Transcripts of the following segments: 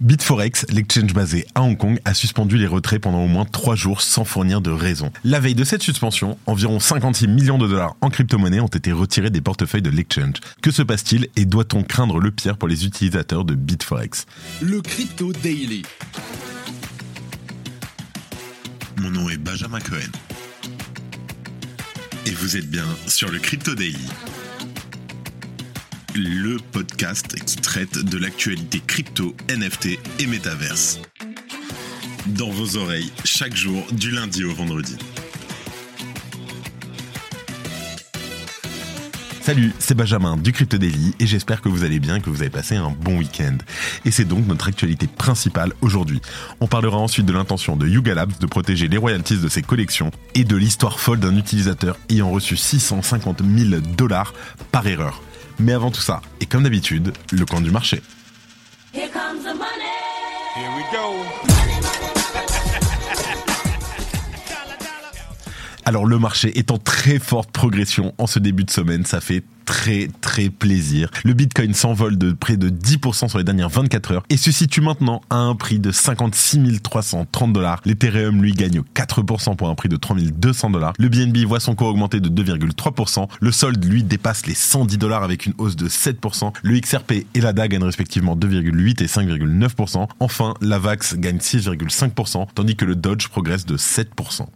Bitforex, l'exchange basé à Hong Kong, a suspendu les retraits pendant au moins 3 jours sans fournir de raison. La veille de cette suspension, environ 56 millions de dollars en crypto-monnaie ont été retirés des portefeuilles de l'exchange. Que se passe-t-il et doit-on craindre le pire pour les utilisateurs de Bitforex? Le Crypto Daily. Mon nom est Benjamin Cohen. Et vous êtes bien sur le Crypto Daily le podcast qui traite de l'actualité crypto, NFT et métaverse. Dans vos oreilles, chaque jour, du lundi au vendredi. Salut, c'est Benjamin du Crypto Daily et j'espère que vous allez bien que vous avez passé un bon week-end. Et c'est donc notre actualité principale aujourd'hui. On parlera ensuite de l'intention de Yuga Labs de protéger les royalties de ses collections et de l'histoire folle d'un utilisateur ayant reçu 650 000 dollars par erreur. Mais avant tout ça, et comme d'habitude, le coin du marché. Here comes the money. Here we go. Alors le marché est en très forte progression en ce début de semaine, ça fait très très plaisir. Le Bitcoin s'envole de près de 10% sur les dernières 24 heures et se situe maintenant à un prix de 56 330 dollars. L'Ethereum lui gagne 4% pour un prix de 3200 dollars. Le BNB voit son cours augmenter de 2,3%. Le solde lui dépasse les 110 dollars avec une hausse de 7%. Le XRP et l'ADA gagnent respectivement 2,8 et 5,9%. Enfin, la VAX gagne 6,5% tandis que le Dodge progresse de 7%.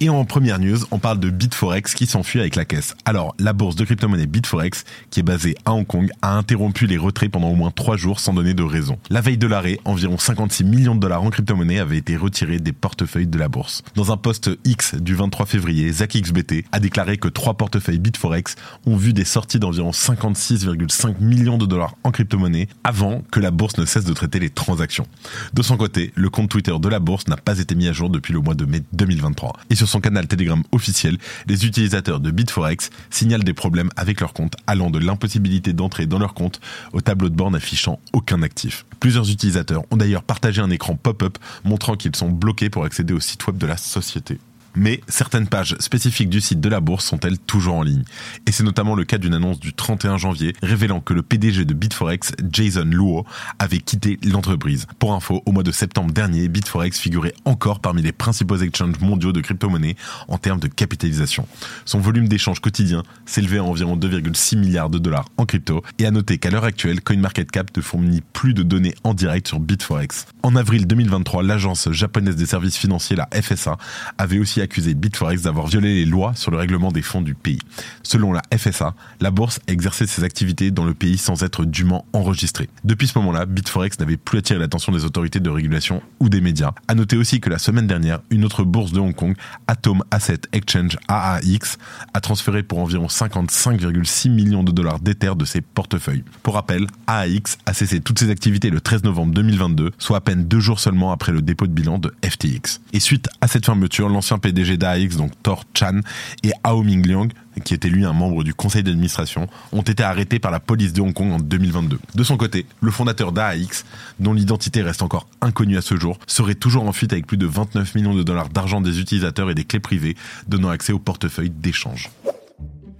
Et en première news, on parle de Bitforex qui s'enfuit avec la caisse. Alors, la bourse de crypto-monnaie Bitforex, qui est basée à Hong Kong, a interrompu les retraits pendant au moins 3 jours sans donner de raison. La veille de l'arrêt, environ 56 millions de dollars en crypto-monnaie avaient été retirés des portefeuilles de la bourse. Dans un post X du 23 février, ZachXBT a déclaré que trois portefeuilles Bitforex ont vu des sorties d'environ 56,5 millions de dollars en crypto-monnaie avant que la bourse ne cesse de traiter les transactions. De son côté, le compte Twitter de la bourse n'a pas été mis à jour depuis le mois de mai 2023. Et sur son canal Telegram officiel, les utilisateurs de Bitforex signalent des problèmes avec leur compte allant de l'impossibilité d'entrer dans leur compte au tableau de bord n'affichant aucun actif. Plusieurs utilisateurs ont d'ailleurs partagé un écran pop-up montrant qu'ils sont bloqués pour accéder au site web de la société mais certaines pages spécifiques du site de la bourse sont-elles toujours en ligne. Et c'est notamment le cas d'une annonce du 31 janvier révélant que le PDG de Bitforex, Jason Luo, avait quitté l'entreprise. Pour info, au mois de septembre dernier, Bitforex figurait encore parmi les principaux exchanges mondiaux de crypto-monnaies en termes de capitalisation. Son volume d'échange quotidien s'élevait à environ 2,6 milliards de dollars en crypto et à noter qu'à l'heure actuelle, CoinMarketCap ne fournit plus de données en direct sur Bitforex. En avril 2023, l'agence japonaise des services financiers, la FSA, avait aussi accusé Bitforex d'avoir violé les lois sur le règlement des fonds du pays. Selon la FSA, la bourse a exercé ses activités dans le pays sans être dûment enregistrée. Depuis ce moment-là, Bitforex n'avait plus attiré l'attention des autorités de régulation ou des médias. À noter aussi que la semaine dernière, une autre bourse de Hong Kong, Atom Asset Exchange AAX, a transféré pour environ 55,6 millions de dollars d'Ether de ses portefeuilles. Pour rappel, AAX a cessé toutes ses activités le 13 novembre 2022, soit à peine deux jours seulement après le dépôt de bilan de FTX. Et suite à cette fermeture, l'ancien PDG d'AX, donc Thor Chan, et Hao Mingliang, qui était lui un membre du conseil d'administration, ont été arrêtés par la police de Hong Kong en 2022. De son côté, le fondateur d'AX, dont l'identité reste encore inconnue à ce jour, serait toujours en fuite avec plus de 29 millions de dollars d'argent des utilisateurs et des clés privées, donnant accès au portefeuille d'échange.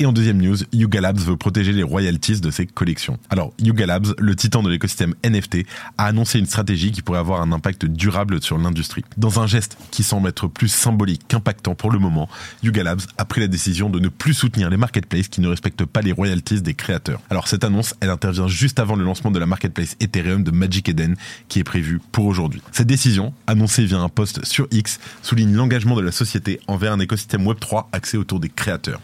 Et en deuxième news, Yuga Labs veut protéger les royalties de ses collections. Alors, Yuga Labs, le titan de l'écosystème NFT, a annoncé une stratégie qui pourrait avoir un impact durable sur l'industrie. Dans un geste qui semble être plus symbolique qu'impactant pour le moment, Yuga Labs a pris la décision de ne plus soutenir les marketplaces qui ne respectent pas les royalties des créateurs. Alors, cette annonce, elle intervient juste avant le lancement de la marketplace Ethereum de Magic Eden qui est prévu pour aujourd'hui. Cette décision, annoncée via un post sur X, souligne l'engagement de la société envers un écosystème Web3 axé autour des créateurs.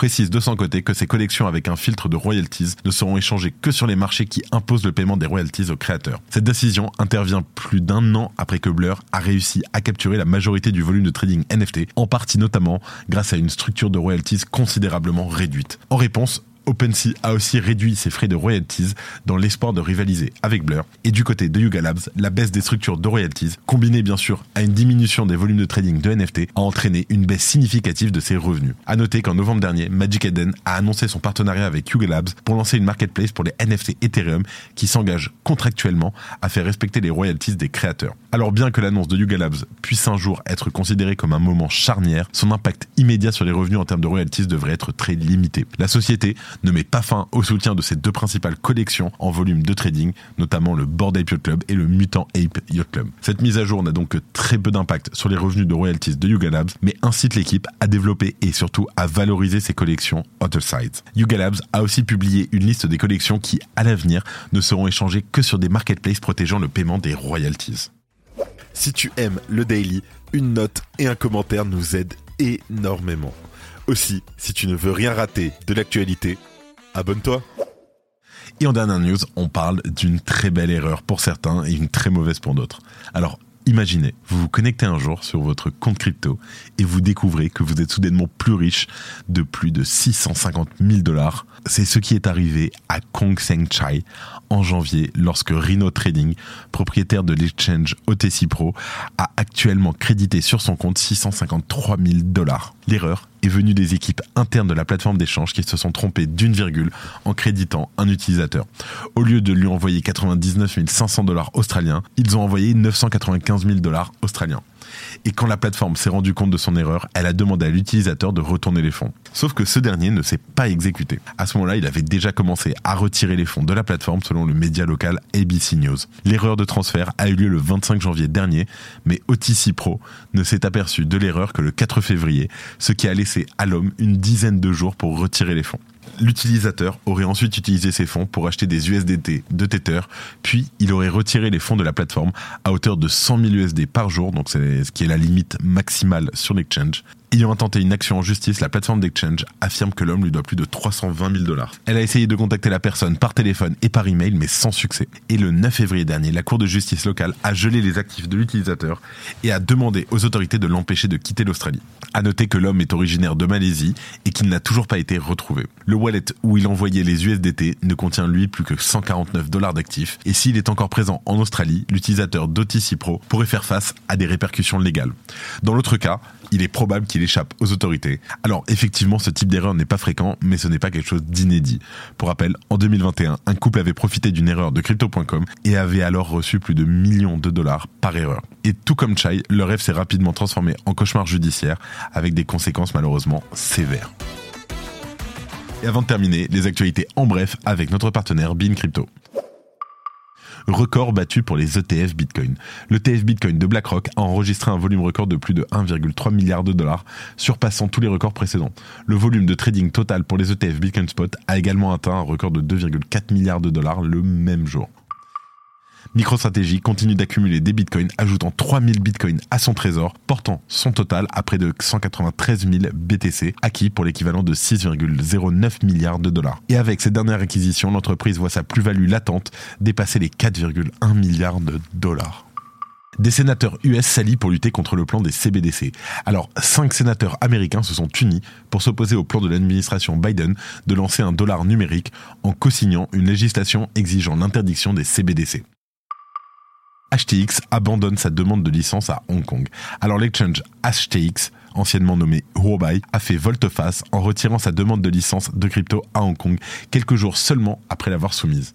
Précise de son côté que ces collections avec un filtre de royalties ne seront échangées que sur les marchés qui imposent le paiement des royalties aux créateurs. Cette décision intervient plus d'un an après que Blur a réussi à capturer la majorité du volume de trading NFT, en partie notamment grâce à une structure de royalties considérablement réduite. En réponse, OpenSea a aussi réduit ses frais de royalties dans l'espoir de rivaliser avec Blur. Et du côté de Yuga Labs, la baisse des structures de royalties, combinée bien sûr à une diminution des volumes de trading de NFT, a entraîné une baisse significative de ses revenus. À noter qu'en novembre dernier, Magic Eden a annoncé son partenariat avec Yuga Labs pour lancer une marketplace pour les NFT Ethereum qui s'engage contractuellement à faire respecter les royalties des créateurs. Alors bien que l'annonce de Yuga Labs puisse un jour être considérée comme un moment charnière, son impact immédiat sur les revenus en termes de royalties devrait être très limité. La société ne met pas fin au soutien de ses deux principales collections en volume de trading, notamment le Bored Ape Yacht Club et le Mutant Ape Yacht Club. Cette mise à jour n'a donc que très peu d'impact sur les revenus de royalties de Yuga Labs, mais incite l'équipe à développer et surtout à valoriser ses collections Other Sides. Yuga Labs a aussi publié une liste des collections qui, à l'avenir, ne seront échangées que sur des marketplaces protégeant le paiement des royalties. Si tu aimes le daily, une note et un commentaire nous aident énormément. Aussi, si tu ne veux rien rater de l'actualité, abonne-toi. Et en dernière news, on parle d'une très belle erreur pour certains et une très mauvaise pour d'autres. Alors, imaginez, vous vous connectez un jour sur votre compte crypto et vous découvrez que vous êtes soudainement plus riche de plus de 650 000 dollars. C'est ce qui est arrivé à Kong Seng Chai en janvier lorsque Rhino Trading, propriétaire de l'exchange OTC Pro, a actuellement crédité sur son compte 653 000 dollars. L'erreur est venue des équipes internes de la plateforme d'échange qui se sont trompées d'une virgule en créditant un utilisateur. Au lieu de lui envoyer 99 500 dollars australiens, ils ont envoyé 995 000 dollars australiens. Et quand la plateforme s'est rendue compte de son erreur, elle a demandé à l'utilisateur de retourner les fonds. Sauf que ce dernier ne s'est pas exécuté. À ce moment-là, il avait déjà commencé à retirer les fonds de la plateforme selon le média local ABC News. L'erreur de transfert a eu lieu le 25 janvier dernier, mais OTC Pro ne s'est aperçu de l'erreur que le 4 février, ce qui a laissé à l'homme une dizaine de jours pour retirer les fonds l'utilisateur aurait ensuite utilisé ses fonds pour acheter des USDT de Tether, puis il aurait retiré les fonds de la plateforme à hauteur de 100 000 USD par jour, donc c'est ce qui est la limite maximale sur l'exchange. Ayant intenté une action en justice, la plateforme d'exchange affirme que l'homme lui doit plus de 320 000 dollars. Elle a essayé de contacter la personne par téléphone et par email, mais sans succès. Et le 9 février dernier, la Cour de justice locale a gelé les actifs de l'utilisateur et a demandé aux autorités de l'empêcher de quitter l'Australie. À noter que l'homme est originaire de Malaisie et qu'il n'a toujours pas été retrouvé. Le wallet où il envoyait les USDT ne contient lui plus que 149 dollars d'actifs et s'il est encore présent en Australie, l'utilisateur d'OTC Pro pourrait faire face à des répercussions légales. Dans l'autre cas, il est probable qu'il échappe aux autorités. Alors effectivement, ce type d'erreur n'est pas fréquent, mais ce n'est pas quelque chose d'inédit. Pour rappel, en 2021, un couple avait profité d'une erreur de crypto.com et avait alors reçu plus de millions de dollars par erreur. Et tout comme Chai, leur rêve s'est rapidement transformé en cauchemar judiciaire avec des conséquences malheureusement sévères. Et avant de terminer, les actualités en bref avec notre partenaire Bean Crypto record battu pour les ETF Bitcoin. L'ETF Bitcoin de BlackRock a enregistré un volume record de plus de 1,3 milliard de dollars, surpassant tous les records précédents. Le volume de trading total pour les ETF Bitcoin Spot a également atteint un record de 2,4 milliards de dollars le même jour. MicroStrategy continue d'accumuler des bitcoins, ajoutant 3000 bitcoins à son trésor, portant son total à près de 193 000 BTC, acquis pour l'équivalent de 6,09 milliards de dollars. Et avec cette dernière acquisition, l'entreprise voit sa plus-value latente dépasser les 4,1 milliards de dollars des sénateurs US s'allient pour lutter contre le plan des CBDC. Alors, cinq sénateurs américains se sont unis pour s'opposer au plan de l'administration Biden de lancer un dollar numérique en co-signant une législation exigeant l'interdiction des CBDC. HTX abandonne sa demande de licence à Hong Kong. Alors l'exchange HTX, anciennement nommé Huobai, a fait volte-face en retirant sa demande de licence de crypto à Hong Kong quelques jours seulement après l'avoir soumise.